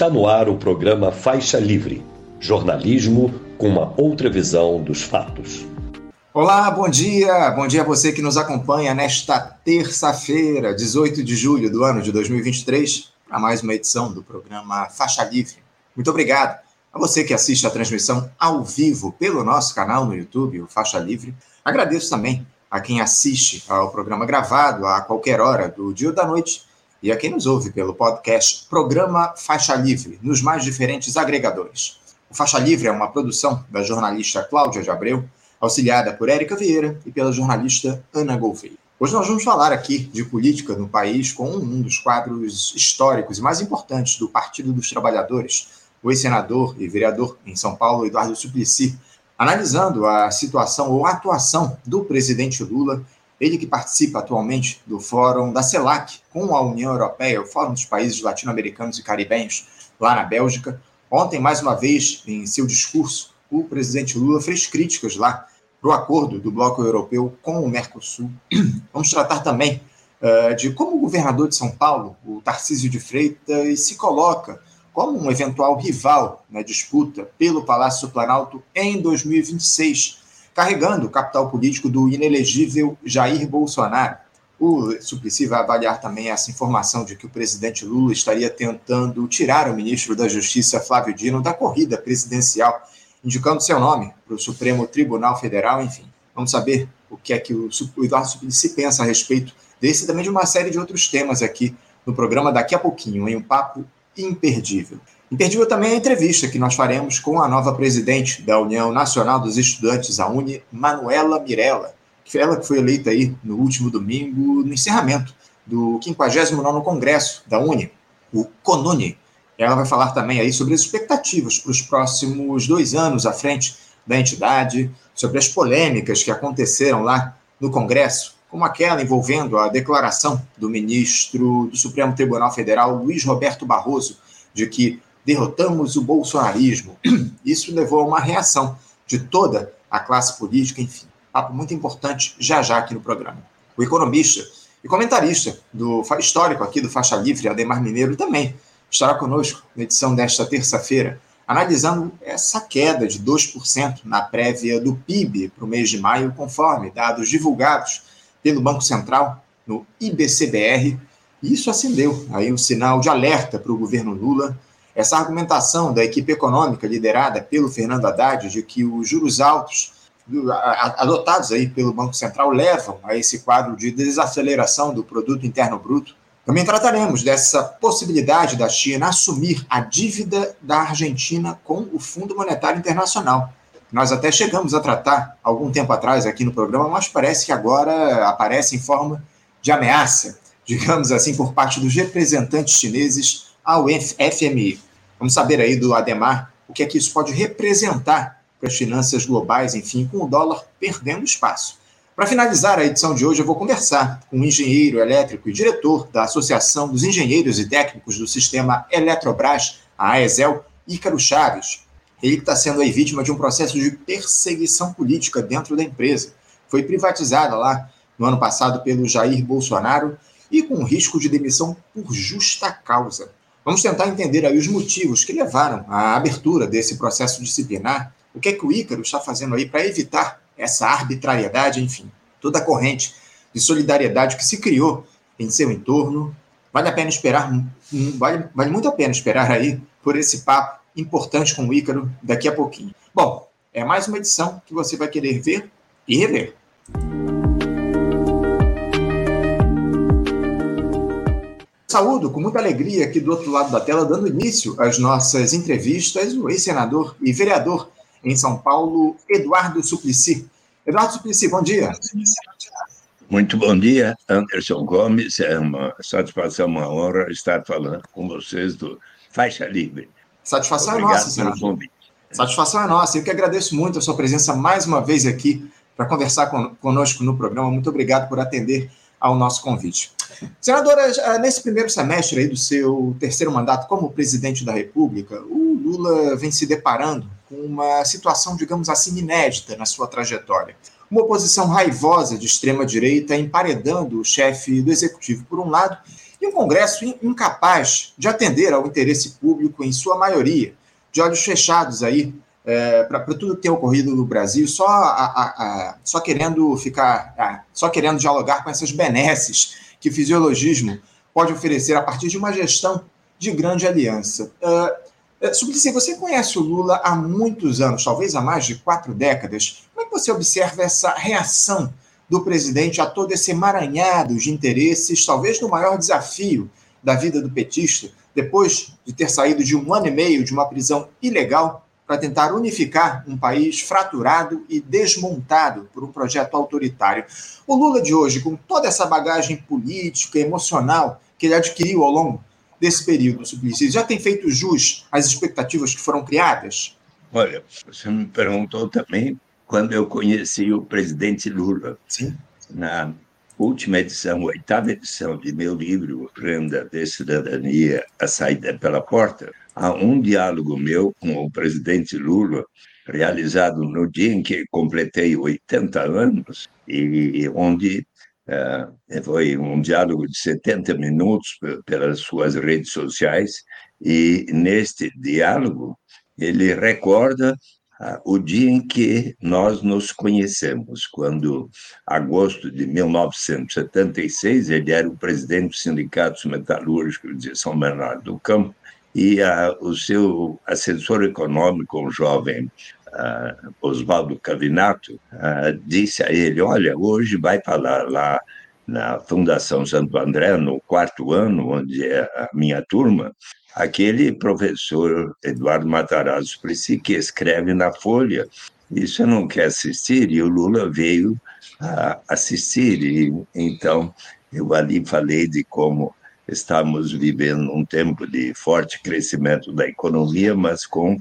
Está no ar o programa Faixa Livre jornalismo com uma outra visão dos fatos. Olá, bom dia! Bom dia a você que nos acompanha nesta terça-feira, 18 de julho do ano de 2023, para mais uma edição do programa Faixa Livre. Muito obrigado a você que assiste a transmissão ao vivo pelo nosso canal no YouTube, o Faixa Livre. Agradeço também a quem assiste ao programa gravado a qualquer hora do dia ou da noite e a quem nos ouve pelo podcast Programa Faixa Livre, nos mais diferentes agregadores. O Faixa Livre é uma produção da jornalista Cláudia de Abreu, auxiliada por Érica Vieira e pela jornalista Ana Gouveia. Hoje nós vamos falar aqui de política no país com um dos quadros históricos e mais importantes do Partido dos Trabalhadores, o ex-senador e vereador em São Paulo, Eduardo Suplicy, analisando a situação ou a atuação do presidente Lula ele que participa atualmente do Fórum da CELAC com a União Europeia, o Fórum dos Países Latino-Americanos e Caribenhos, lá na Bélgica. Ontem, mais uma vez, em seu discurso, o presidente Lula fez críticas lá para o acordo do Bloco Europeu com o Mercosul. Vamos tratar também uh, de como o governador de São Paulo, o Tarcísio de Freitas, se coloca como um eventual rival na disputa pelo Palácio Planalto em 2026 carregando o capital político do inelegível Jair Bolsonaro. O Suplicy vai avaliar também essa informação de que o presidente Lula estaria tentando tirar o ministro da Justiça, Flávio Dino, da corrida presidencial, indicando seu nome para o Supremo Tribunal Federal, enfim. Vamos saber o que é que o Eduardo Suplicy pensa a respeito desse e também de uma série de outros temas aqui no programa daqui a pouquinho, em um papo imperdível. Imperdível também a entrevista que nós faremos com a nova presidente da União Nacional dos Estudantes, a UNE, Manuela Mirella, que foi ela que foi eleita aí no último domingo, no encerramento do 59º Congresso da UNE, o CONUNE. Ela vai falar também aí sobre as expectativas para os próximos dois anos à frente da entidade, sobre as polêmicas que aconteceram lá no Congresso, como aquela envolvendo a declaração do ministro do Supremo Tribunal Federal, Luiz Roberto Barroso, de que derrotamos o bolsonarismo. Isso levou a uma reação de toda a classe política, enfim. Papo muito importante já já aqui no programa. O economista e comentarista do histórico aqui do Faixa Livre, Ademar Mineiro, também estará conosco na edição desta terça-feira, analisando essa queda de 2% na prévia do PIB para o mês de maio, conforme dados divulgados pelo Banco Central no IBCBR. Isso acendeu aí um sinal de alerta para o governo Lula essa argumentação da equipe econômica liderada pelo Fernando Haddad de que os juros altos adotados aí pelo Banco Central levam a esse quadro de desaceleração do produto interno bruto. Também trataremos dessa possibilidade da China assumir a dívida da Argentina com o Fundo Monetário Internacional. Nós até chegamos a tratar algum tempo atrás aqui no programa, mas parece que agora aparece em forma de ameaça, digamos assim, por parte dos representantes chineses ao FMI. Vamos saber aí do Ademar o que é que isso pode representar para as finanças globais, enfim, com o dólar perdendo espaço. Para finalizar a edição de hoje, eu vou conversar com um engenheiro elétrico e diretor da Associação dos Engenheiros e Técnicos do Sistema Eletrobras, a AESEL, Ícaro Chaves. Ele está sendo aí vítima de um processo de perseguição política dentro da empresa. Foi privatizada lá no ano passado pelo Jair Bolsonaro e com risco de demissão por justa causa. Vamos tentar entender aí os motivos que levaram à abertura desse processo disciplinar, o que é que o Ícaro está fazendo aí para evitar essa arbitrariedade, enfim, toda a corrente de solidariedade que se criou em seu entorno. Vale a pena esperar, vale, vale muito a pena esperar aí por esse papo importante com o Ícaro daqui a pouquinho. Bom, é mais uma edição que você vai querer ver e rever. Saúdo com muita alegria aqui do outro lado da tela, dando início às nossas entrevistas, o ex-senador e vereador em São Paulo, Eduardo Suplicy. Eduardo Suplicy, bom dia. Muito bom dia, Anderson Gomes. É uma satisfação, uma honra estar falando com vocês do Faixa Livre. Satisfação Obrigado é nossa, senador. Satisfação é nossa. Eu que agradeço muito a sua presença mais uma vez aqui para conversar conosco no programa. Muito obrigado por atender ao nosso convite. Senadora, eh, nesse primeiro semestre do seu terceiro mandato como presidente da República, o Lula vem se deparando com uma situação, digamos assim, inédita na sua trajetória. Uma oposição raivosa de extrema-direita emparedando o chefe do executivo por um lado e um Congresso incapaz de atender ao interesse público em sua maioria, de olhos fechados aí é, para tudo que tem ocorrido no Brasil, só, a, a, a, só querendo ficar, só querendo dialogar com essas benesses que fisiologismo pode oferecer a partir de uma gestão de grande aliança. Uh, Suplicy, você conhece o Lula há muitos anos, talvez há mais de quatro décadas. Como é que você observa essa reação do presidente a todo esse emaranhado de interesses, talvez no maior desafio da vida do petista, depois de ter saído de um ano e meio de uma prisão ilegal para tentar unificar um país fraturado e desmontado por um projeto autoritário. O Lula de hoje, com toda essa bagagem política, emocional que ele adquiriu ao longo desse período, Suplicy, já tem feito jus às expectativas que foram criadas? Olha, você me perguntou também quando eu conheci o presidente Lula. Sim. Na última edição, oitava edição de meu livro, Renda de Cidadania, A Saída pela Porta, há um diálogo meu com o presidente Lula, realizado no dia em que completei 80 anos, e onde uh, foi um diálogo de 70 minutos pelas suas redes sociais, e neste diálogo ele recorda o dia em que nós nos conhecemos, quando, agosto de 1976, ele era o presidente do Sindicato Metalúrgico de São Bernardo do Campo, e a, o seu assessor econômico, um jovem uh, Oswaldo Cavinato, uh, disse a ele: Olha, hoje vai falar lá na Fundação Santo André, no quarto ano, onde é a minha turma, aquele professor Eduardo Matarazzo Suplicy, que escreve na Folha, você não quer assistir? E o Lula veio a assistir, e então eu ali falei de como estamos vivendo um tempo de forte crescimento da economia, mas com,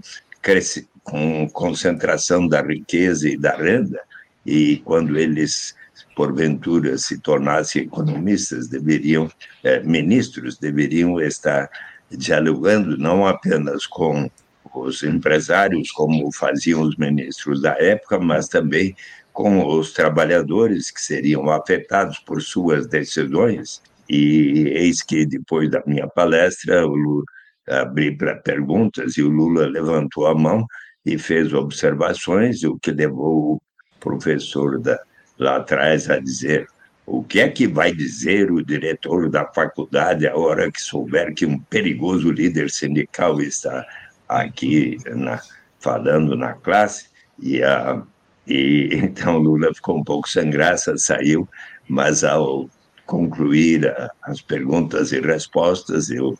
com concentração da riqueza e da renda, e quando eles porventura se tornassem economistas, deveriam, eh, ministros, deveriam estar dialogando não apenas com os empresários, como faziam os ministros da época, mas também com os trabalhadores que seriam afetados por suas decisões. E eis que, depois da minha palestra, eu abri para perguntas e o Lula levantou a mão e fez observações, o que levou o professor da, lá atrás a dizer o que é que vai dizer o diretor da faculdade a hora que souber que um perigoso líder sindical está aqui na, falando na classe? E, a, e então Lula ficou um pouco sem graça, saiu, mas ao concluir a, as perguntas e respostas, eu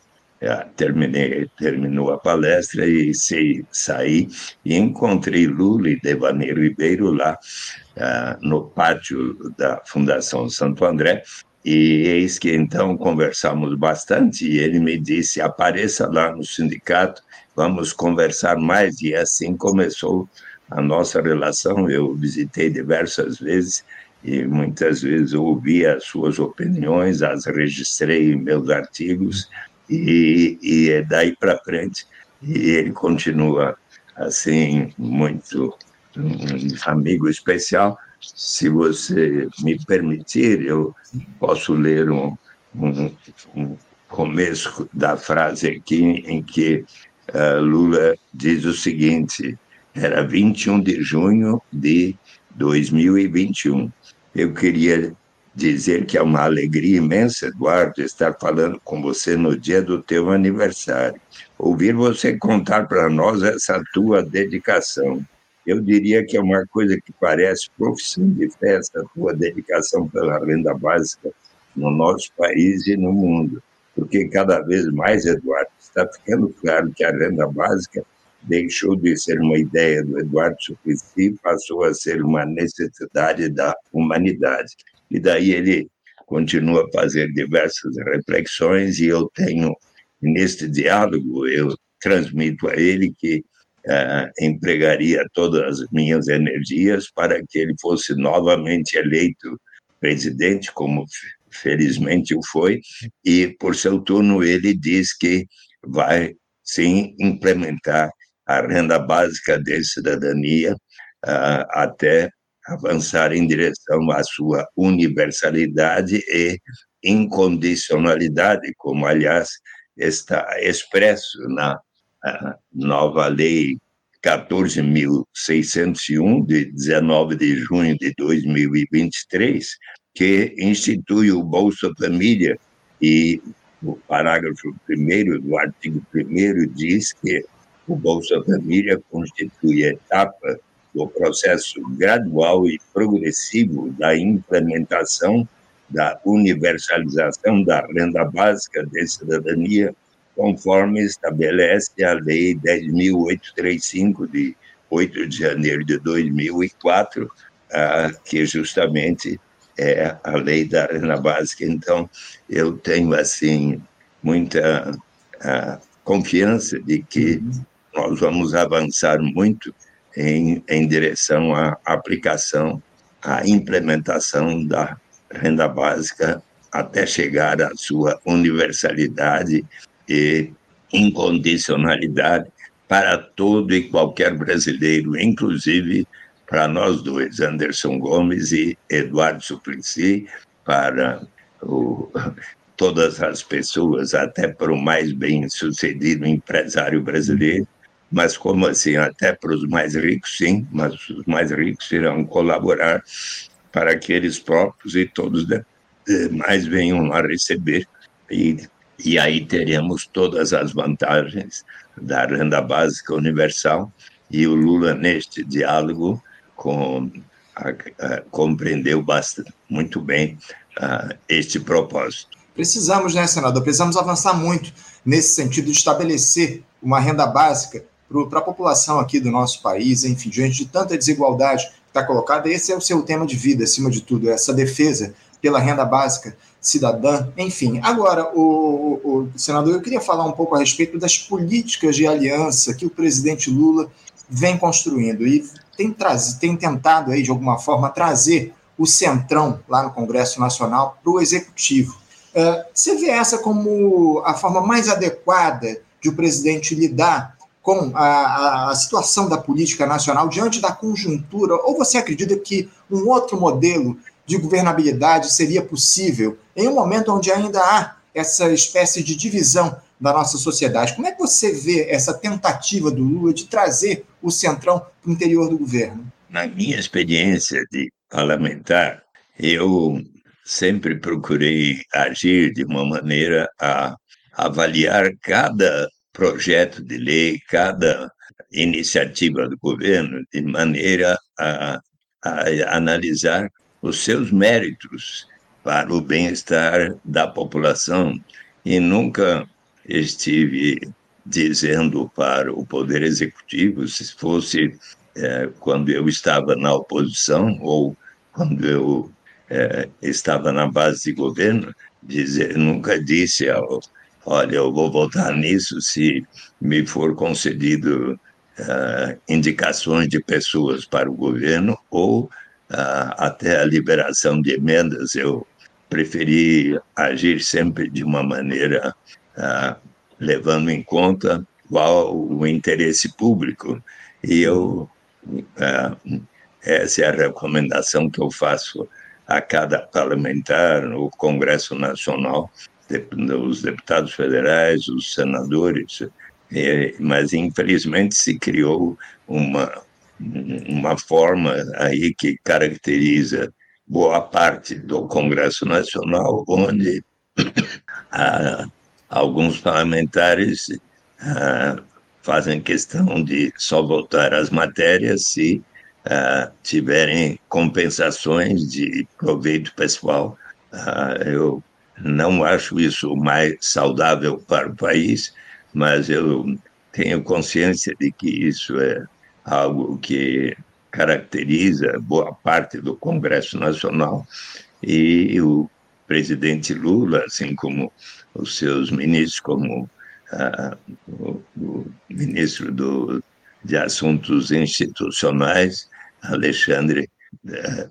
terminei, terminou a palestra e se, saí e encontrei Lula e Ribeiro lá uh, no pátio da Fundação Santo André. E eis que então conversamos bastante e ele me disse apareça lá no sindicato vamos conversar mais. E assim começou a nossa relação. Eu visitei diversas vezes e muitas vezes ouvi as suas opiniões as registrei em meus artigos e, e é daí para frente e ele continua assim muito um amigo especial. Se você me permitir, eu posso ler um, um, um começo da frase aqui em que uh, Lula diz o seguinte: era 21 de junho de 2021. Eu queria dizer que é uma alegria imensa, Eduardo, estar falando com você no dia do teu aniversário. Ouvir você contar para nós essa tua dedicação. Eu diria que é uma coisa que parece profissão de fé, essa tua dedicação pela renda básica no nosso país e no mundo. Porque cada vez mais, Eduardo, está ficando claro que a renda básica deixou de ser uma ideia do Eduardo Suplicy passou a ser uma necessidade da humanidade. E daí ele continua a fazer diversas reflexões e eu tenho, neste diálogo, eu transmito a ele que uh, empregaria todas as minhas energias para que ele fosse novamente eleito presidente, como felizmente o foi, e por seu turno ele diz que vai sim implementar a renda básica de cidadania uh, até avançar em direção à sua universalidade e incondicionalidade, como, aliás, está expresso na nova lei 14.601, de 19 de junho de 2023, que institui o Bolsa Família, e o parágrafo 1 do artigo 1 diz que o Bolsa Família constitui etapa do processo gradual e progressivo da implementação da universalização da renda básica de cidadania conforme estabelece a Lei 10.835, de 8 de janeiro de 2004, ah, que justamente é a lei da renda básica. Então, eu tenho, assim, muita ah, confiança de que nós vamos avançar muito em, em direção à aplicação, à implementação da renda básica até chegar à sua universalidade e incondicionalidade para todo e qualquer brasileiro, inclusive para nós dois, Anderson Gomes e Eduardo Suplicy, para o, todas as pessoas, até para o mais bem-sucedido empresário brasileiro, mas como assim, até para os mais ricos, sim, mas os mais ricos irão colaborar para que eles próprios e todos demais venham a receber e e aí teremos todas as vantagens da renda básica universal e o Lula neste diálogo com, a, a, compreendeu bastante, muito bem a, este propósito. Precisamos, né, senador? Precisamos avançar muito nesse sentido de estabelecer uma renda básica para a população aqui do nosso país, enfim, diante de tanta desigualdade que está colocada, esse é o seu tema de vida, acima de tudo, essa defesa pela renda básica cidadã, enfim. Agora, o, o, senador, eu queria falar um pouco a respeito das políticas de aliança que o presidente Lula vem construindo e tem, traz, tem tentado aí, de alguma forma, trazer o centrão lá no Congresso Nacional para o Executivo. Uh, você vê essa como a forma mais adequada de o presidente lidar com a, a, situação da política nacional diante da conjuntura? Ou você acredita que um outro modelo de governabilidade seria possível em um momento onde ainda há essa espécie de divisão da nossa sociedade. Como é que você vê essa tentativa do Lula de trazer o centrão para o interior do governo? Na minha experiência de parlamentar, eu sempre procurei agir de uma maneira a avaliar cada projeto de lei, cada iniciativa do governo, de maneira a, a analisar os seus méritos para o bem-estar da população. E nunca estive dizendo para o Poder Executivo, se fosse é, quando eu estava na oposição ou quando eu é, estava na base de governo, dizer, nunca disse ao, olha, eu vou votar nisso se me for concedido uh, indicações de pessoas para o governo ou até a liberação de emendas, eu preferi agir sempre de uma maneira levando em conta qual o interesse público. E eu essa é a recomendação que eu faço a cada parlamentar no Congresso Nacional, os deputados federais, os senadores, mas infelizmente se criou uma uma forma aí que caracteriza boa parte do Congresso Nacional, onde alguns parlamentares fazem questão de só votar as matérias se tiverem compensações de proveito pessoal. Eu não acho isso mais saudável para o país, mas eu tenho consciência de que isso é algo que caracteriza boa parte do Congresso Nacional, e o presidente Lula, assim como os seus ministros, como ah, o, o, ministro do, de Assuntos Institucionais, Alexandre, ah,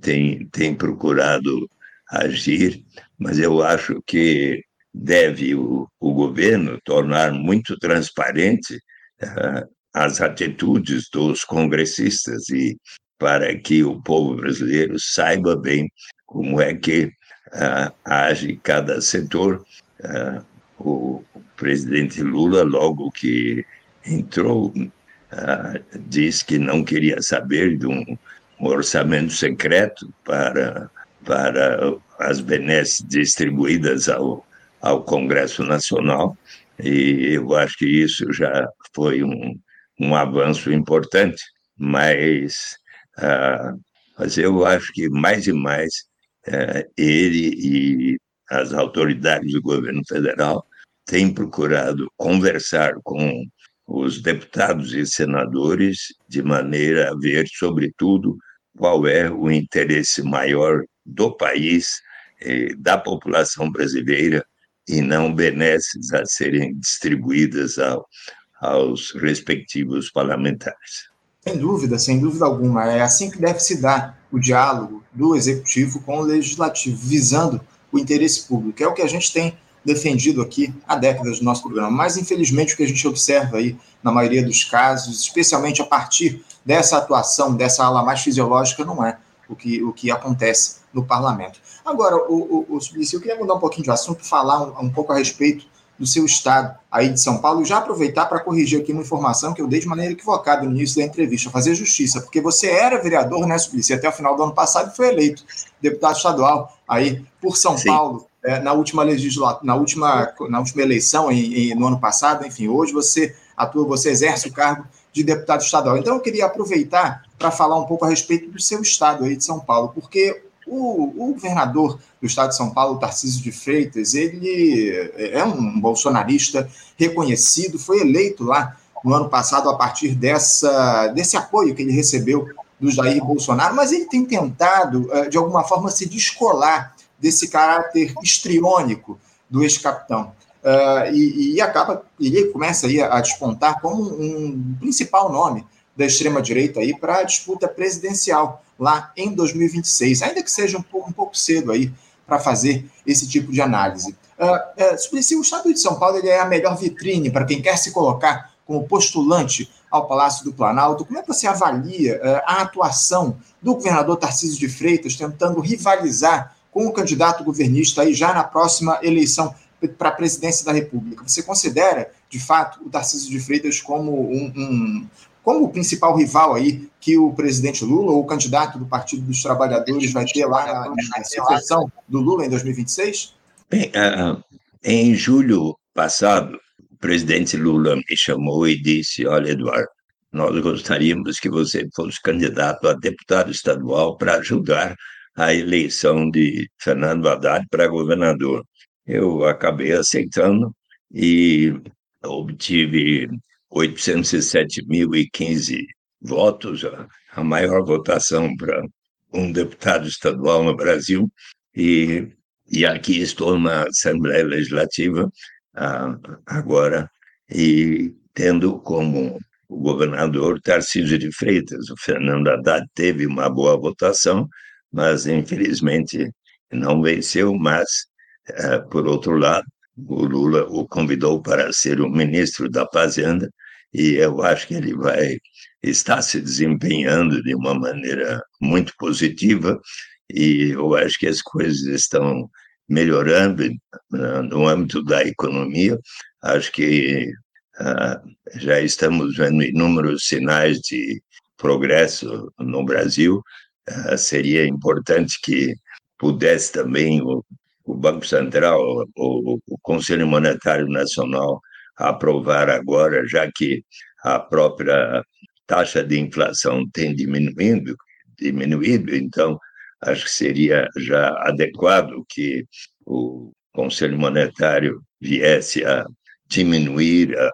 tem, tem procurado agir, mas eu acho que deve o, o governo tornar muito transparente ah, as atitudes dos congressistas e para que o povo brasileiro saiba bem como é que uh, age cada setor. Uh, o presidente Lula, logo que entrou, uh, disse que não queria saber de um orçamento secreto para, para as benesses distribuídas ao, ao Congresso Nacional, e eu acho que isso já foi um, um avanço importante, mas, uh, mas eu acho que mais e mais uh, ele e as autoridades do governo federal têm procurado conversar com os deputados e senadores de maneira a ver, sobretudo, qual é o interesse maior do país, eh, da população brasileira, e não benesses a serem distribuídas ao, aos respectivos parlamentares. Sem dúvida, sem dúvida alguma. É assim que deve se dar o diálogo do executivo com o legislativo, visando o interesse público. É o que a gente tem defendido aqui há décadas no nosso programa. Mas, infelizmente, o que a gente observa aí, na maioria dos casos, especialmente a partir dessa atuação, dessa ala mais fisiológica, não é o que, o que acontece no parlamento. Agora, o, o, o Suplicy, eu queria mudar um pouquinho de assunto, falar um, um, pouco a respeito do seu estado aí de São Paulo já aproveitar para corrigir aqui uma informação que eu dei de maneira equivocada no início da entrevista, fazer justiça, porque você era vereador, né, Suplicy, até o final do ano passado foi eleito deputado estadual aí por São Sim. Paulo é, na última legislatura, na última, na última eleição, em, em, no ano passado, enfim, hoje você atua, você exerce o cargo de deputado estadual. Então, eu queria aproveitar para falar um pouco a respeito do seu estado aí de São Paulo, porque o, o, governador do estado de São Paulo, Tarcísio de Freitas, ele é um bolsonarista reconhecido, foi eleito lá no ano passado a partir dessa, desse apoio que ele recebeu do Jair Bolsonaro, mas ele tem tentado, eh, de alguma forma, se descolar desse caráter histriônico do ex-capitão. Uh, e, e, acaba, ele começa aí a, a despontar como um principal nome da extrema-direita aí para a disputa presidencial lá em 2026, ainda que seja um pouco, um pouco cedo aí para fazer esse tipo de análise. Uh, uh, o Estado de São Paulo ele é a melhor vitrine para quem quer se colocar como postulante ao Palácio do Planalto. Como é que você avalia uh, a atuação do governador Tarcísio de Freitas tentando rivalizar com o candidato governista aí já na próxima eleição para a presidência da República. Você considera, de fato, o Tarcísio de Freitas como um, um, como o principal rival aí que o presidente Lula ou o candidato do Partido dos Trabalhadores vai ter lá na, na do Lula em 2026? Bem, uh, em julho passado, o presidente Lula me chamou e disse: Olha, Eduardo, nós gostaríamos que você fosse candidato a deputado estadual para ajudar a eleição de Fernando Haddad para governador. Eu acabei aceitando e obtive 807.015 votos, a maior votação para um deputado estadual no Brasil, e, e aqui estou na Assembleia Legislativa uh, agora, e tendo como o governador Tarcísio de Freitas. O Fernando Haddad teve uma boa votação, mas infelizmente não venceu. Mas, eh, por outro lado, o Lula o convidou para ser o ministro da Fazenda e eu acho que ele vai estar se desempenhando de uma maneira muito positiva e eu acho que as coisas estão melhorando no âmbito da economia. Acho que uh, já estamos vendo inúmeros sinais de progresso no Brasil uh, seria importante que pudesse também o, Banco Central, o Conselho Monetário Nacional aprovar agora, já que a própria taxa de inflação tem diminuindo, diminuído, então acho que seria já adequado que o Conselho Monetário viesse a diminuir a,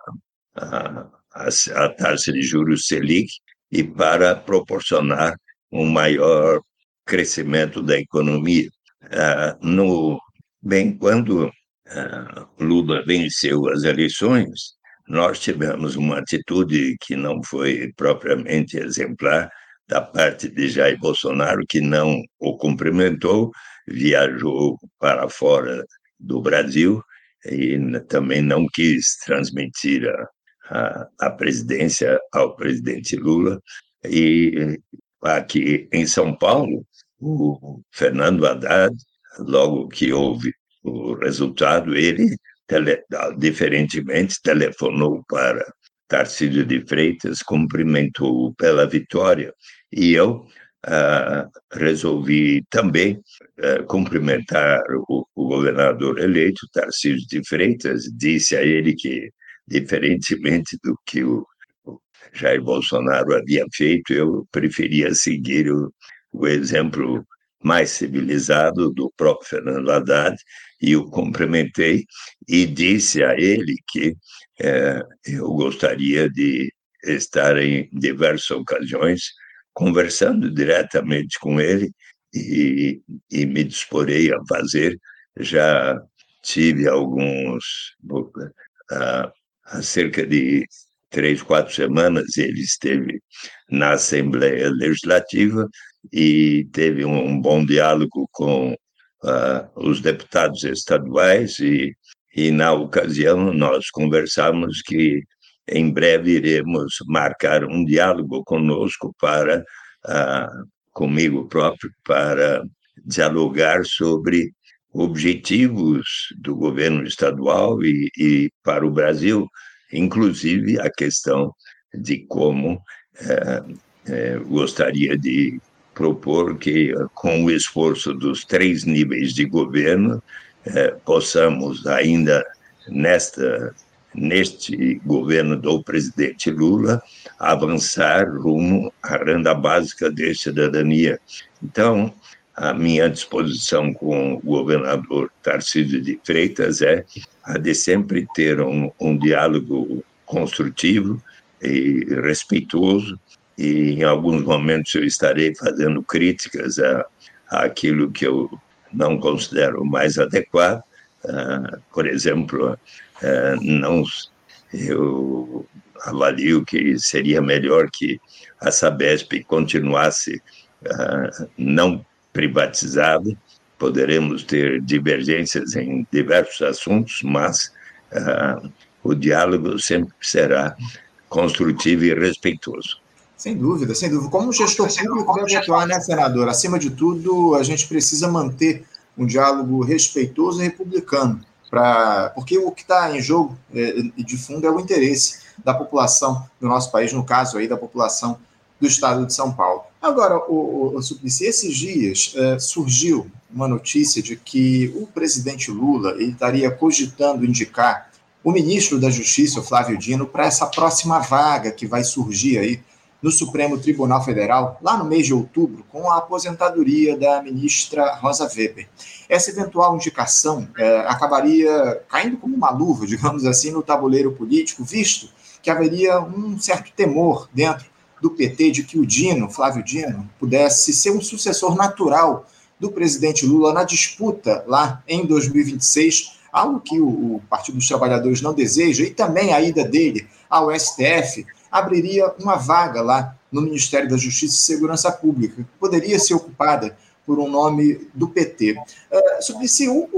a, a, taxa de juros Selic e para proporcionar um maior crescimento da economia. Ah, no, bem, quando ah, Lula venceu as eleições, nós tivemos uma atitude que não foi propriamente exemplar da parte de Jair Bolsonaro, que não o cumprimentou, viajou para fora do Brasil e também não quis transmitir a, a, a presidência ao presidente Lula. E aqui em São Paulo, o Fernando Haddad logo que houve o resultado, ele, tele, diferentemente, telefonou para Tarcísio de Freitas, cumprimentou pela vitória, e eu uh, resolvi também uh, cumprimentar o, o, governador eleito, Tarcísio de Freitas, disse a ele que, diferentemente do que o Jair Bolsonaro havia feito, eu preferia seguir o, o exemplo mais civilizado do próprio Fernando Haddad, e o cumprimentei e disse a ele que é, eu gostaria de estar em diversas ocasiões conversando diretamente com ele e, e me disporei a fazer. Já tive alguns, há, há cerca de três, quatro semanas, ele esteve na Assembleia Legislativa e teve um bom diálogo com uh, os deputados estaduais e, e, na ocasião, nós conversamos que em breve iremos marcar um diálogo conosco para, uh, comigo próprio, para dialogar sobre objetivos do governo estadual e, e para o Brasil, inclusive a questão de como eh, eh, gostaria de propor que, com o esforço dos três níveis de governo, eh, possamos ainda nesta neste governo do presidente Lula avançar rumo à renda básica de cidadania. Então, a minha disposição com o governador Tarcísio de Freitas é a de sempre ter um, um diálogo construtivo e respeitoso e em alguns momentos eu estarei fazendo críticas a, aquilo que eu não considero mais adequado. Uh, por exemplo, uh, não eu avalio que seria melhor que a Sabesp continuasse uh, não privatizada. Poderemos ter divergências em diversos assuntos, mas o diálogo sempre será construtivo e respeitoso. Sem dúvida, sem dúvida. Como gestor público deve atuar, né, senador? Acima de tudo, a gente precisa manter um diálogo respeitoso e republicano, pra, porque o que está em jogo é, de fundo é o interesse da população do nosso país, no caso aí da população do estado de São Paulo. Agora, o, o, Suplicy, esses dias é, surgiu uma notícia de que o presidente Lula ele estaria cogitando indicar o ministro da Justiça, o Flávio Dino, para essa próxima vaga que vai surgir aí no Supremo Tribunal Federal, lá no mês de outubro, com a aposentadoria da ministra Rosa Weber. Essa eventual indicação é, acabaria caindo como uma luva, digamos assim, no tabuleiro político, visto que haveria um certo temor dentro do PT de que o Dino, Flávio Dino, pudesse ser um sucessor natural do presidente Lula na disputa lá em 2026, algo que o Partido dos Trabalhadores não deseja, e também a ida dele ao STF abriria uma vaga lá no Ministério da Justiça e Segurança Pública, que poderia ser ocupada por um nome do PT. Uh, sobre se o,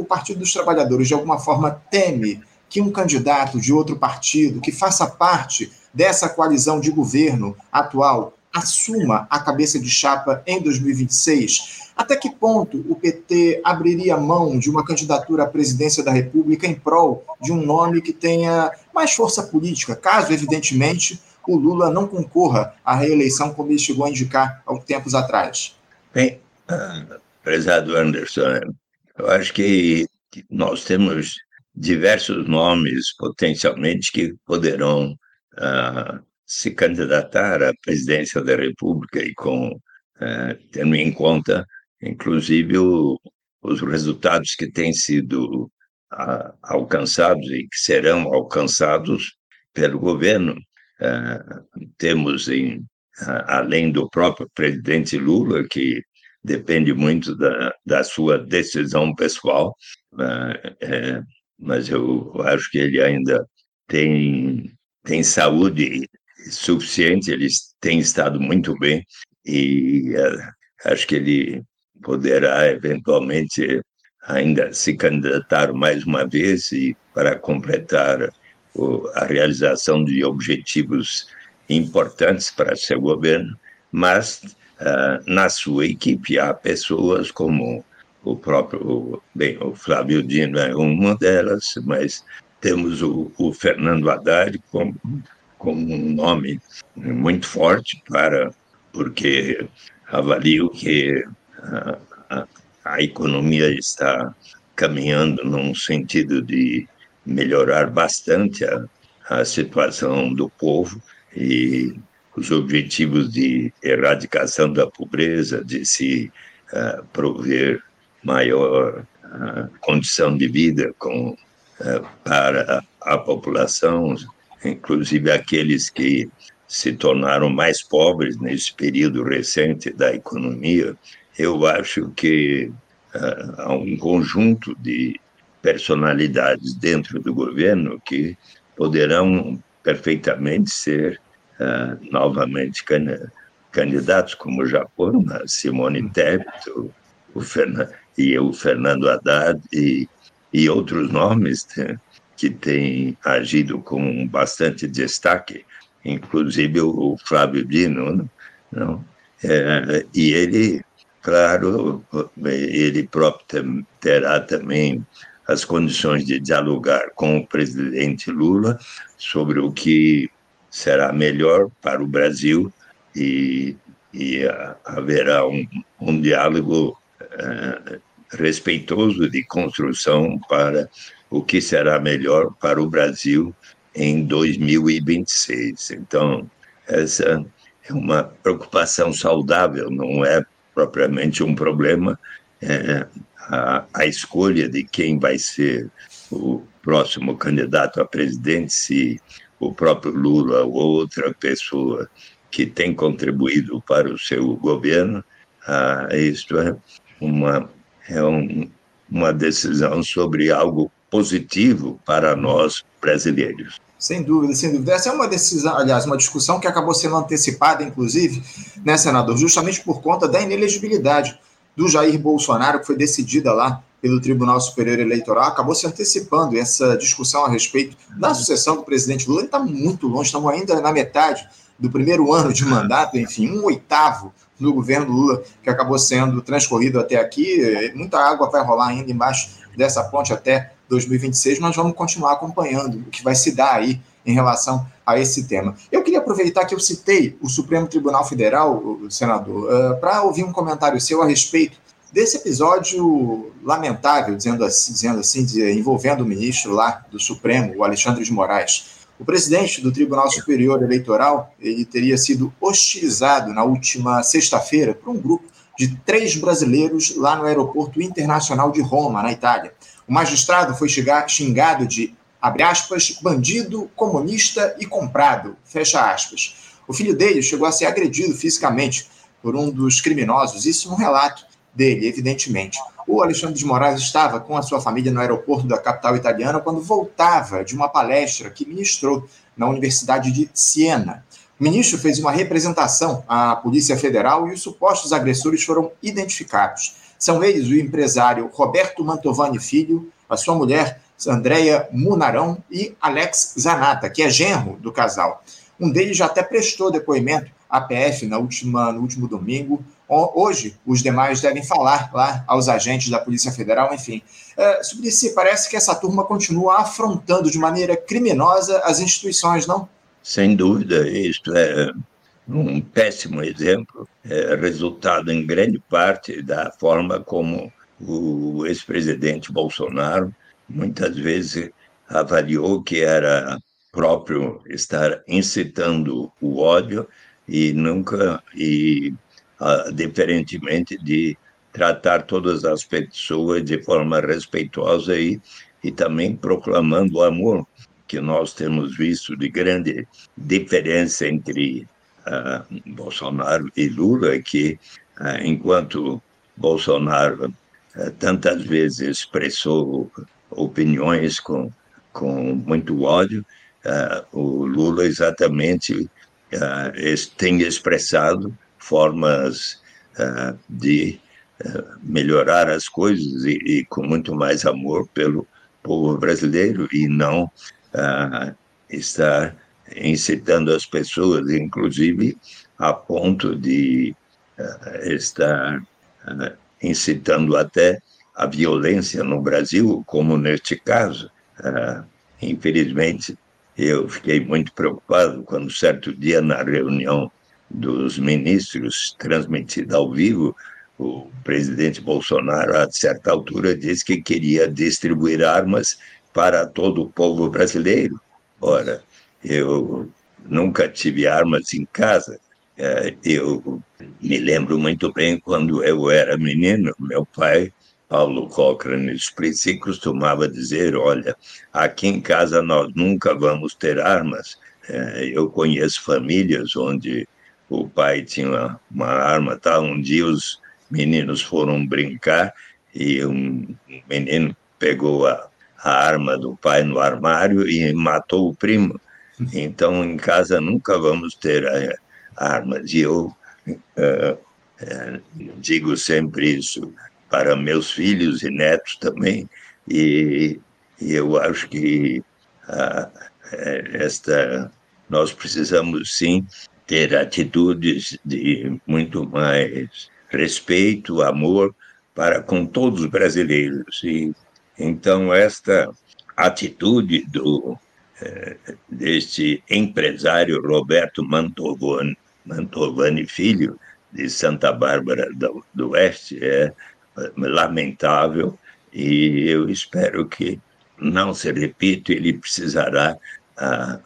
o Partido dos Trabalhadores, de alguma forma, teme que um candidato de outro partido que faça parte dessa coalizão de governo atual assuma a cabeça de chapa em 2026? Até que ponto o PT abriria mão de uma candidatura à presidência da República em prol de um nome que tenha mais força política, caso, evidentemente, o Lula não concorra à reeleição como ele chegou a indicar há tempos atrás? Bem, uh, prezado Anderson, eu acho que nós temos diversos nomes potencialmente que poderão uh, se candidatar à presidência da República e com uh, tendo em conta, inclusive, o, os resultados que têm sido alcançados e que serão alcançados pelo governo. Uh, temos, em, além do próprio presidente Lula, que depende muito da, da sua decisão pessoal, é, mas eu acho que ele ainda tem, tem saúde suficiente, ele tem estado muito bem e acho que ele poderá eventualmente ainda se candidatar mais uma vez e para completar o, a realização de objetivos importantes para seu governo, mas uh, na sua equipe há pessoas como o próprio, bem, o Flávio Dino é uma delas, mas temos o, o Fernando Haddad como, como um nome muito forte para, porque avalio que a, a, economia está caminhando num sentido de melhorar bastante a, a situação do povo e os objetivos de erradicação da pobreza, de se uh, prover maior uh, condição de vida com, uh, para a população, inclusive aqueles que se tornaram mais pobres nesse período recente da economia, eu acho que uh, há um conjunto de personalidades dentro do governo que poderão perfeitamente ser uh, novamente candidatos, como já foram a Simone Tebet o, o e o Fernando Haddad e, e outros nomes né, que têm agido com bastante destaque, inclusive o, o Flávio Dino, não? É, e ele, claro, ele próprio terá também as condições de dialogar com o presidente Lula sobre o que será melhor para o Brasil e, e haverá um, um diálogo uh, respeitoso de construção para o que será melhor para o Brasil em 2026. Então, essa é uma preocupação saudável, não é propriamente um problema. É, a, a escolha de quem vai ser o próximo candidato a presidente, se o próprio Lula ou outra pessoa que tem contribuído para o seu governo, ah, isto é uma, é um, uma decisão sobre algo positivo para nós brasileiros. Sem dúvida, sem dúvida. Essa é uma decisão, aliás, uma discussão que acabou sendo antecipada, inclusive, né, senador, justamente por conta da inelegibilidade do Jair Bolsonaro, que foi decidida lá pelo Tribunal Superior Eleitoral, acabou se antecipando essa discussão a respeito da sucessão do presidente Lula. Ele está muito longe, estamos ainda na metade do primeiro ano de mandato, enfim, um oitavo do governo Lula que acabou sendo transcorrido até aqui. Muita água vai rolar ainda embaixo dessa ponte até 2026, mas vamos continuar acompanhando o que vai se dar aí em relação a esse tema. Eu queria aproveitar que eu citei o Supremo Tribunal Federal, senador, uh, para ouvir um comentário seu a respeito desse episódio lamentável, dizendo assim, dizendo assim de, envolvendo o ministro lá do Supremo, o Alexandre de Moraes. O presidente do Tribunal Superior Eleitoral ele teria sido hostilizado na última sexta-feira por um grupo de três brasileiros lá no Aeroporto Internacional de Roma, na Itália. O magistrado foi xingado de, abre aspas, bandido, comunista e comprado, fecha aspas. O filho dele chegou a ser agredido fisicamente por um dos criminosos, isso no relato dele, evidentemente. O Alexandre de Moraes estava com a sua família no aeroporto da capital italiana quando voltava de uma palestra que ministrou na Universidade de Siena. O ministro fez uma representação à Polícia Federal e os supostos agressores foram identificados. São eles o empresário Roberto Mantovani Filho, a sua mulher Andréia Munarão e Alex Zanata, que é genro do casal. Um deles já até prestou depoimento à PF na última, no último domingo. Hoje, os demais devem falar lá aos agentes da Polícia Federal, enfim. É, Suplicy, parece que essa turma continua afrontando de maneira criminosa as instituições, não? Sem dúvida, isto é um péssimo exemplo, é resultado em grande parte da forma como o ex-presidente Bolsonaro muitas vezes avaliou que era próprio estar incitando o ódio e nunca e uh, diferentemente de tratar todas as pessoas de forma respeitosa e, e também proclamando o amor que nós temos visto de grande diferença entre uh, Bolsonaro e Lula, que uh, enquanto Bolsonaro uh, tantas vezes expressou opiniões com, com muito ódio, o Lula exatamente tem expressado formas de melhorar as coisas e, e, com muito mais amor pelo povo brasileiro e não uh, estar incitando as pessoas, inclusive a ponto de uh, estar uh, incitando até a violência no Brasil, como neste caso. Infelizmente, eu fiquei muito preocupado quando, certo dia, na reunião dos ministros, transmitida ao vivo, o presidente Bolsonaro, a certa altura, disse que queria distribuir armas para todo o povo brasileiro. Ora, eu nunca tive armas em casa. É, eu me lembro muito bem quando eu era menino, meu pai, Paulo Cochrane Spritz, costumava dizer: Olha, aqui em casa nós nunca vamos ter armas. É, eu conheço famílias onde o pai tinha uma arma, tá? Um dia os meninos foram brincar e um menino pegou a, a arma do pai no armário e matou o primo. Então, em casa nunca vamos ter uh, armas. E eu uh, uh, digo sempre isso para meus filhos e netos também. E, e eu acho que esta nós precisamos sim ter atitudes de muito mais respeito, amor para com todos os brasileiros. E então esta atitude do eh, deste empresário Roberto Mantovani, Mantovani Filho de Santa Bárbara do, do Oeste é lamentável e eu espero que não se repita. Ele precisará ah,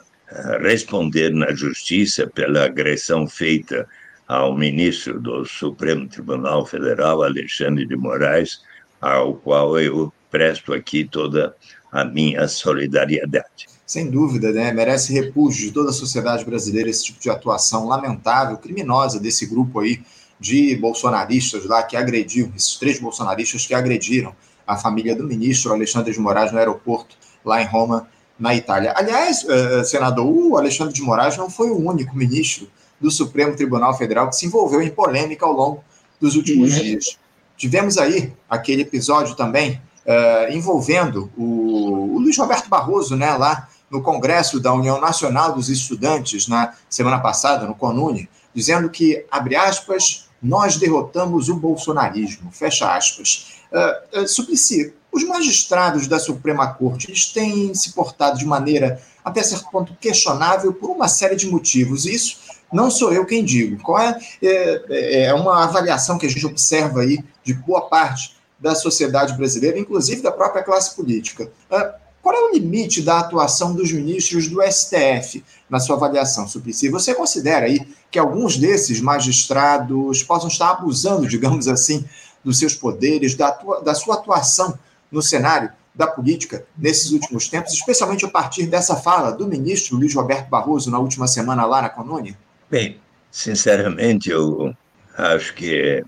responder na justiça pela agressão feita ao ministro do Supremo Tribunal Federal, Alexandre de Moraes, ao qual eu presto aqui toda a minha solidariedade. Sem dúvida, né? merece repúdio de toda a sociedade brasileira esse tipo de atuação lamentável, criminosa desse grupo aí de bolsonaristas lá que agrediu, esses três bolsonaristas que agrediram a família do ministro Alexandre de Moraes no aeroporto lá em Roma na Itália. Aliás, uh, senador, o Alexandre de Moraes não foi o único ministro do Supremo Tribunal Federal que se envolveu em polêmica ao longo dos últimos uhum. dias. Tivemos aí aquele episódio também uh, envolvendo o, o, Luiz Roberto Barroso, né, lá no Congresso da União Nacional dos Estudantes, na semana passada, no CONUNE, dizendo que, abre aspas, nós derrotamos o bolsonarismo, fecha aspas. Uh, uh, Suplicy, os magistrados da Suprema Corte eles têm se portado de maneira até certo ponto questionável por uma série de motivos. Isso não sou eu quem digo. Qual é, é, é uma avaliação que a gente observa aí de boa parte da sociedade brasileira, inclusive da própria classe política. Uh, qual é o limite da atuação dos ministros do STF na sua avaliação, Suplicy? Você considera aí que alguns desses magistrados possam estar abusando, digamos assim, dos seus poderes, da, da sua atuação no cenário da política nesses últimos tempos, especialmente a partir dessa fala do ministro Luiz Roberto Barroso na última semana lá na Colônia? Bem, sinceramente, eu acho que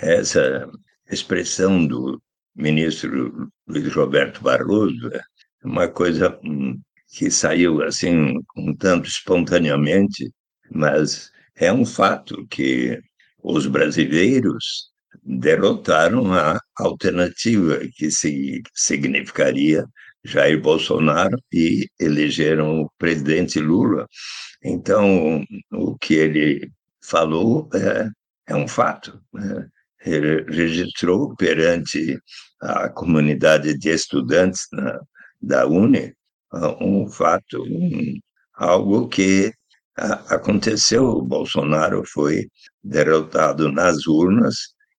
essa expressão do ministro Luiz Roberto Barroso é uma coisa hum, que saiu assim um tanto espontaneamente, mas é um fato que os brasileiros derrotaram a alternativa que significaria Jair Bolsonaro e elegeram o presidente Lula. Então, o que ele falou é, é um fato. Né? Registrou perante a comunidade de estudantes na, da UNE um fato, um, algo que a, aconteceu. O Bolsonaro foi derrotado nas urnas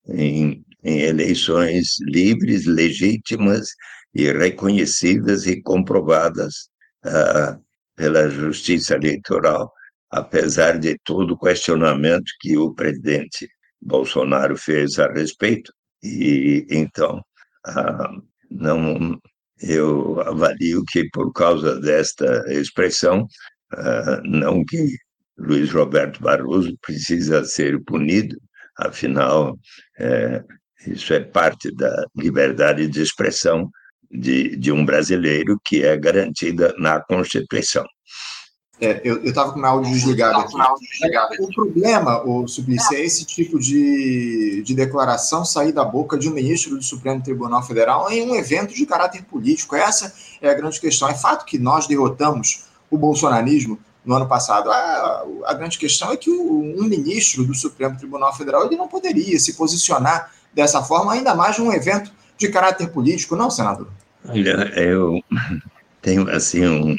em, em eleições livres, legítimas e reconhecidas e comprovadas uh, pela Justiça Eleitoral, apesar de todo o questionamento que o presidente Bolsonaro fez a respeito. E então, uh, não, eu avalio que por causa desta expressão, uh, não que Luiz Roberto Barroso precisa ser punido, afinal, é, isso é parte da liberdade de expressão de, de um brasileiro que é garantida na Constituição. É, eu estava com o meu áudio desligado aqui. O problema, o Suplicy, é esse tipo de, de declaração sair da boca de um ministro do Supremo Tribunal Federal em um evento de caráter político. Essa é a grande questão. É fato que nós derrotamos o bolsonarismo no ano passado. A, a grande questão é que o, um ministro do Supremo Tribunal Federal ele não poderia se posicionar dessa forma, ainda mais num evento de caráter político, não, senador? Olha, eu tenho assim um,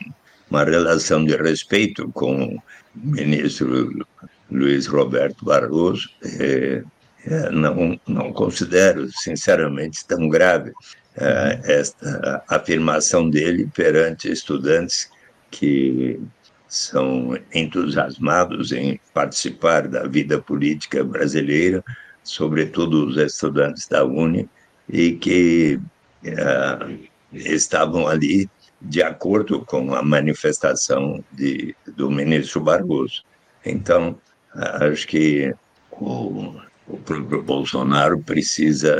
uma relação de respeito com o ministro Luiz Roberto Barroso. É, é, não, não considero, sinceramente, tão grave é, esta afirmação dele perante estudantes que são entusiasmados em participar da vida política brasileira, sobretudo os estudantes da Uni, e que uh, estavam ali de acordo com a manifestação de, do ministro Barroso. Então, acho que o, o próprio Bolsonaro precisa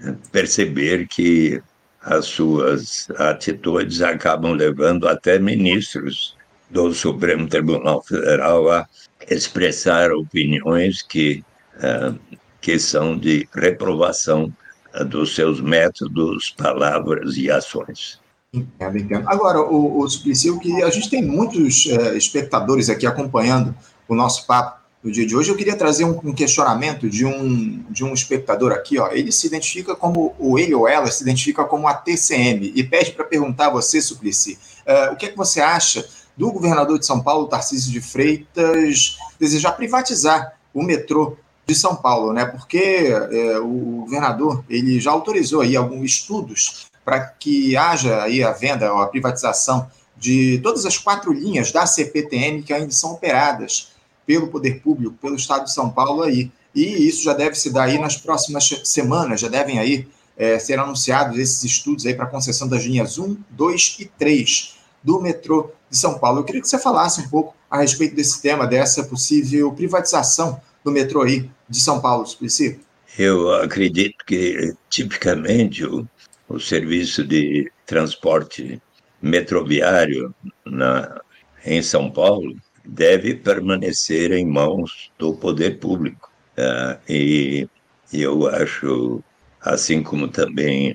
é, perceber que as suas atitudes acabam levando até ministros do Supremo Tribunal Federal a expressar opiniões que, uh, que são de reprovação uh, dos seus métodos, palavras e ações. Entendo, entendo. Agora, o, o Suplicy, que a gente tem muitos uh, espectadores aqui acompanhando o nosso papo no dia de hoje, eu queria trazer um, um, questionamento de um, de um espectador aqui. Ó. Ele se identifica como, ou ele ou ela se identifica como a TCM, e pede para perguntar a você, Suplicy, uh, o que é que você acha do governador de São Paulo, Tarcísio de Freitas, desejar privatizar o metrô de São Paulo, né? Porque é, o governador ele já autorizou aí alguns estudos para que haja aí a venda ou a privatização de todas as quatro linhas da CPTM que ainda são operadas pelo poder público, pelo Estado de São Paulo aí. E isso já deve se dar aí nas próximas semanas, já devem aí é, ser anunciados esses estudos aí para concessão das linhas 1, 2 e 3 do metrô de São Paulo. Eu queria que você falasse um pouco a respeito desse tema, dessa possível privatização do metrô aí de São Paulo, Suplicy. Eu acredito que, tipicamente, o, o serviço de transporte metroviário na, em São Paulo deve permanecer em mãos do poder público. Uh, e, eu acho, assim como também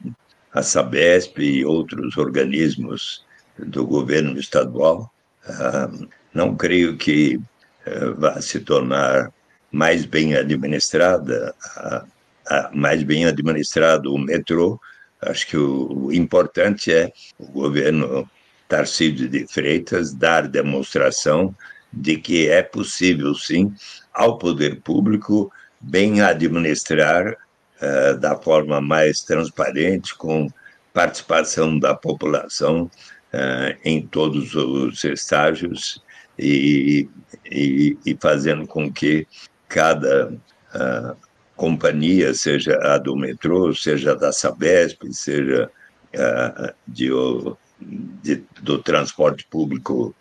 a Sabesp e outros organismos do governo estadual. Ah, não creio que eh, vá se tornar mais bem administrada, mais bem administrado o metrô. Acho que o importante é o governo Tarcísio de Freitas dar demonstração de que é possível, sim, ao poder público bem administrar uh, da forma mais transparente, com participação da população uh, em todos os estágios e, e, e, fazendo com que cada uh, companhia, seja a do metrô, seja da Sabesp, seja uh, de, de, do transporte público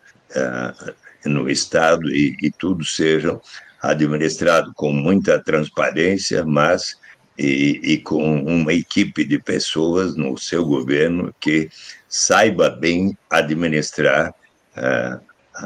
no Estado e, e tudo sejam administrado com muita transparência, mas e, e, com uma equipe de pessoas no seu governo que saiba bem administrar uh,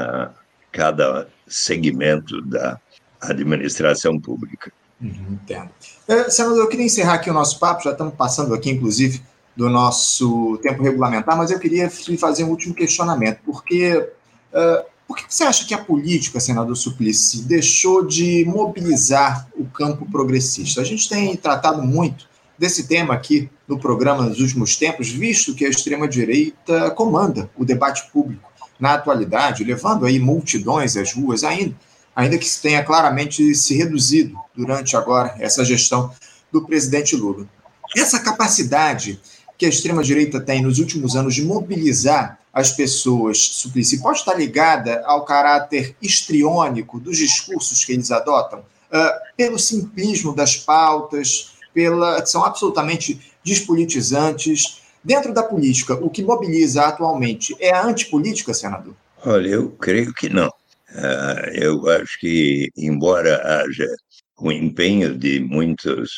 uh, cada segmento da administração pública. Uhum, entendo. É, senador, eu queria encerrar aqui o nosso papo, já estamos passando aqui, inclusive, do nosso tempo regulamentar, mas eu queria lhe fazer um último questionamento, porque uh, por que você acha que a política, senador Suplicy, deixou de mobilizar o campo progressista? A gente tem tratado muito desse tema aqui no programa nos últimos tempos, visto que a extrema-direita comanda o debate público na atualidade, levando aí multidões às ruas, ainda, ainda que tenha claramente se reduzido durante agora essa gestão do presidente Lula. Essa capacidade que a extrema-direita tem nos últimos anos de mobilizar as pessoas, Suplicy, pode estar ligada ao caráter histriônico dos discursos que eles adotam, uh, pelo simplismo das pautas, pela, que são absolutamente despolitizantes. Dentro da política, o que mobiliza atualmente é a antipolítica, senador? Olha, eu creio que não. Uh, eu acho que, embora haja o empenho de muitos,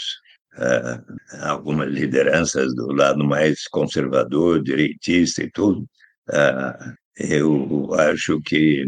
uh, algumas lideranças do lado mais conservador, direitista e tudo, Uh, eu acho que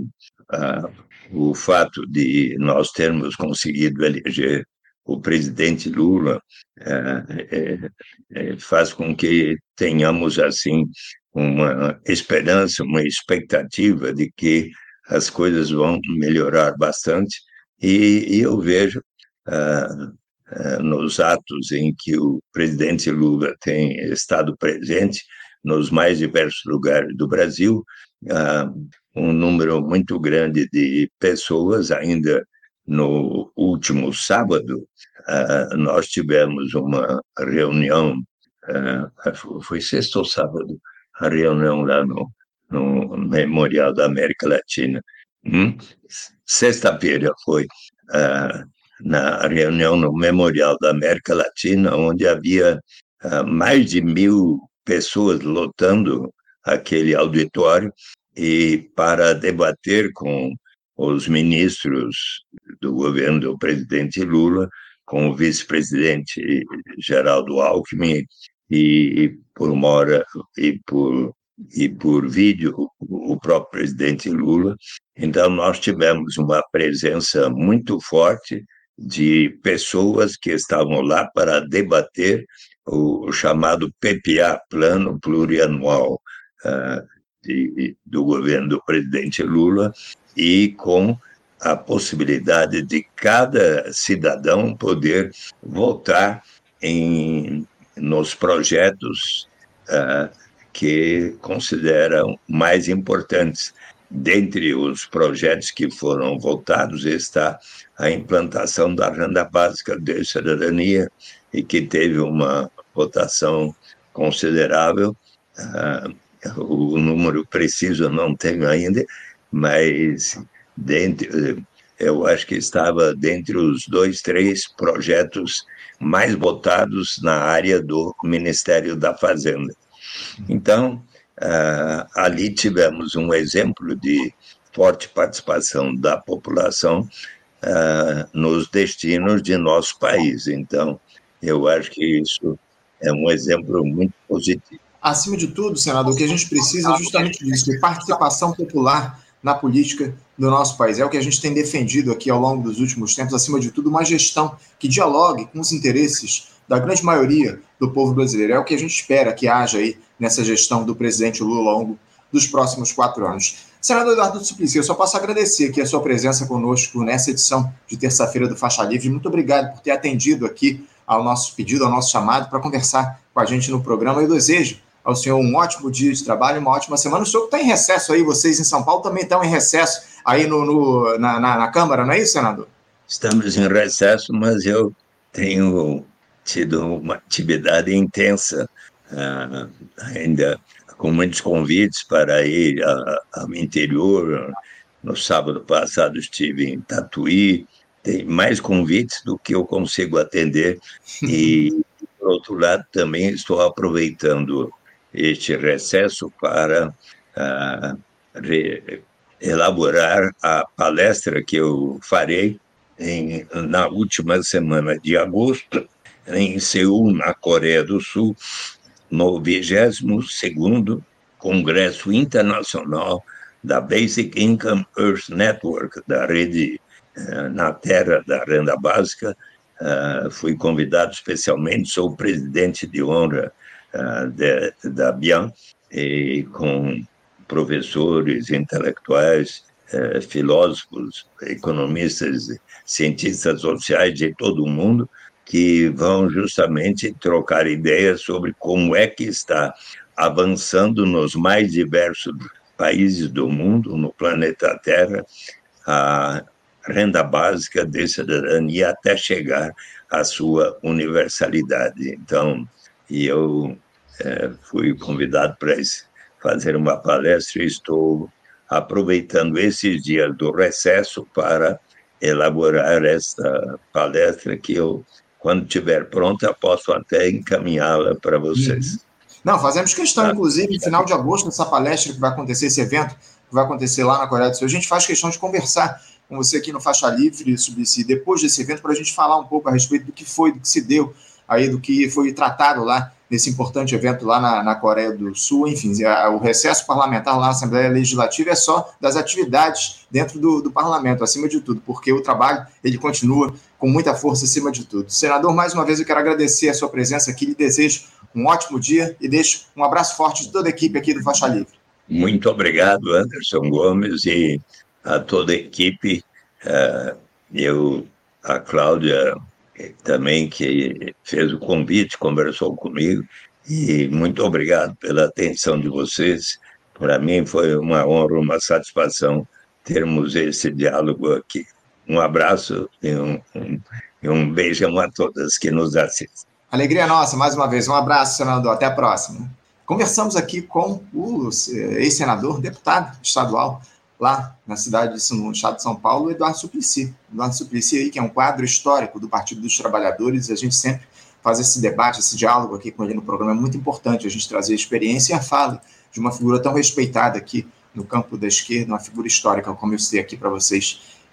o fato de nós termos conseguido eleger o presidente Lula uh, faz com que tenhamos assim uma esperança, uma expectativa de que as coisas vão melhorar bastante. E, e eu vejo uh, nos atos em que o presidente Lula tem estado presente nos mais diversos lugares do Brasil, uh, um número muito grande de pessoas. Ainda no último sábado, nós tivemos uma reunião, foi sexta ou sábado, a reunião lá no, no Memorial da América Latina. Hum? Sexta-feira foi uh, na reunião no Memorial da América Latina, onde havia mais de mil pessoas lotando aquele auditório e para debater com os ministros do governo do presidente Lula, com o vice-presidente Geraldo Alckmin e, por uma hora e por e por vídeo o próprio presidente Lula. Então nós tivemos uma presença muito forte de pessoas que estavam lá para debater o chamado PPA, Plano Plurianual uh, de, do governo do presidente Lula, e com a possibilidade de cada cidadão poder votar em, nos projetos uh, que consideram mais importantes. Dentre os projetos que foram votados está a implantação da renda básica de cidadania e que teve uma votação considerável. Uh, o número preciso eu não tenho ainda, mas eu acho que estava dentre os dois, três projetos mais votados na área do Ministério da Fazenda. Então, uh, ali tivemos um exemplo de forte participação da população uh, nos destinos de nosso país. Então, eu acho que isso é um exemplo muito positivo. Acima de tudo, senador, o que a gente precisa é justamente disso, de participação popular na política do nosso país. É o que a gente tem defendido aqui ao longo dos últimos tempos, acima de tudo, uma gestão que dialogue com os interesses da grande maioria do povo brasileiro. É o que a gente espera que haja aí nessa gestão do presidente Lula longo dos próximos quatro anos. Senador Eduardo Suplicy, eu só posso agradecer aqui a sua presença conosco nessa edição de terça-feira do Faixa Livre. Muito obrigado por ter atendido aqui ao nosso pedido, ao nosso chamado, para conversar com a gente no programa. Eu desejo ao senhor um ótimo dia de trabalho, uma ótima semana. O senhor está em recesso aí, vocês em São Paulo também estão em recesso aí no, no na, na, na, Câmara, não é isso, senador? Estamos em recesso, mas eu tenho tido uma atividade intensa, uh, ainda com muitos convites para ir ao interior. No sábado passado estive em Tatuí, tem mais convites do que eu consigo atender. E, por outro lado, também estou aproveitando este recesso para uh, re, elaborar a palestra que eu farei em, na última semana de agosto, em Seul, na Coreia do Sul, no 22º Congresso Internacional da Basic Income Earth Network, da rede uh, na Terra da Renda Básica. Uh, fui convidado especialmente, sou o presidente de honra uh, de, da BIAN, e com professores, intelectuais, filósofos, economistas, cientistas sociais de todo o mundo, que vão justamente trocar ideias sobre como é que está avançando nos mais diversos países do mundo, no planeta Terra, a renda básica de cidadania até chegar à sua universalidade. Então, eu é, fui convidado para fazer uma palestra e estou aproveitando esses dias do recesso para elaborar esta palestra que eu, quando estiver pronta, posso até encaminhá-la para vocês. Uhum. Não, fazemos questão, tá. inclusive, no final de agosto, nessa palestra que vai acontecer, esse evento que vai acontecer lá na Coreia do Sul, a gente faz questão de conversar com você aqui no Faixa Livre, Subici, depois desse evento, para a gente falar um pouco a respeito do que foi, do que se deu aí, do que foi tratado lá nesse importante evento lá na, na Coreia do Sul. Enfim, o recesso parlamentar lá na Assembleia Legislativa é só das atividades dentro do, do parlamento, acima de tudo, porque o trabalho ele continua com muita força acima de tudo. Senador, mais uma vez eu quero agradecer a sua presença aqui, lhe desejo um ótimo dia e deixo um abraço forte de toda a equipe aqui do Faixa Livre. Muito obrigado, Anderson Gomes, e a toda a equipe. Uh, eu, a Cláudia também que fez o convite, conversou comigo. E muito obrigado pela atenção de vocês. Para mim foi uma honra, uma satisfação termos esse diálogo aqui. Um abraço e um, um, e um beijão a todas que nos assistem. Alegria nossa, mais uma vez. Um abraço, senador. Até a próxima. Conversamos aqui com o ex-senador, deputado estadual, lá na cidade de no estado de São Paulo, Eduardo Suplicy. Eduardo Suplicy, aí, que é um quadro histórico do Partido dos Trabalhadores, a gente sempre faz esse debate, esse diálogo aqui com ele no programa. É muito importante a gente trazer a experiência e a fala de uma figura tão respeitada aqui no campo da esquerda, uma figura histórica, como eu sei aqui para vocês,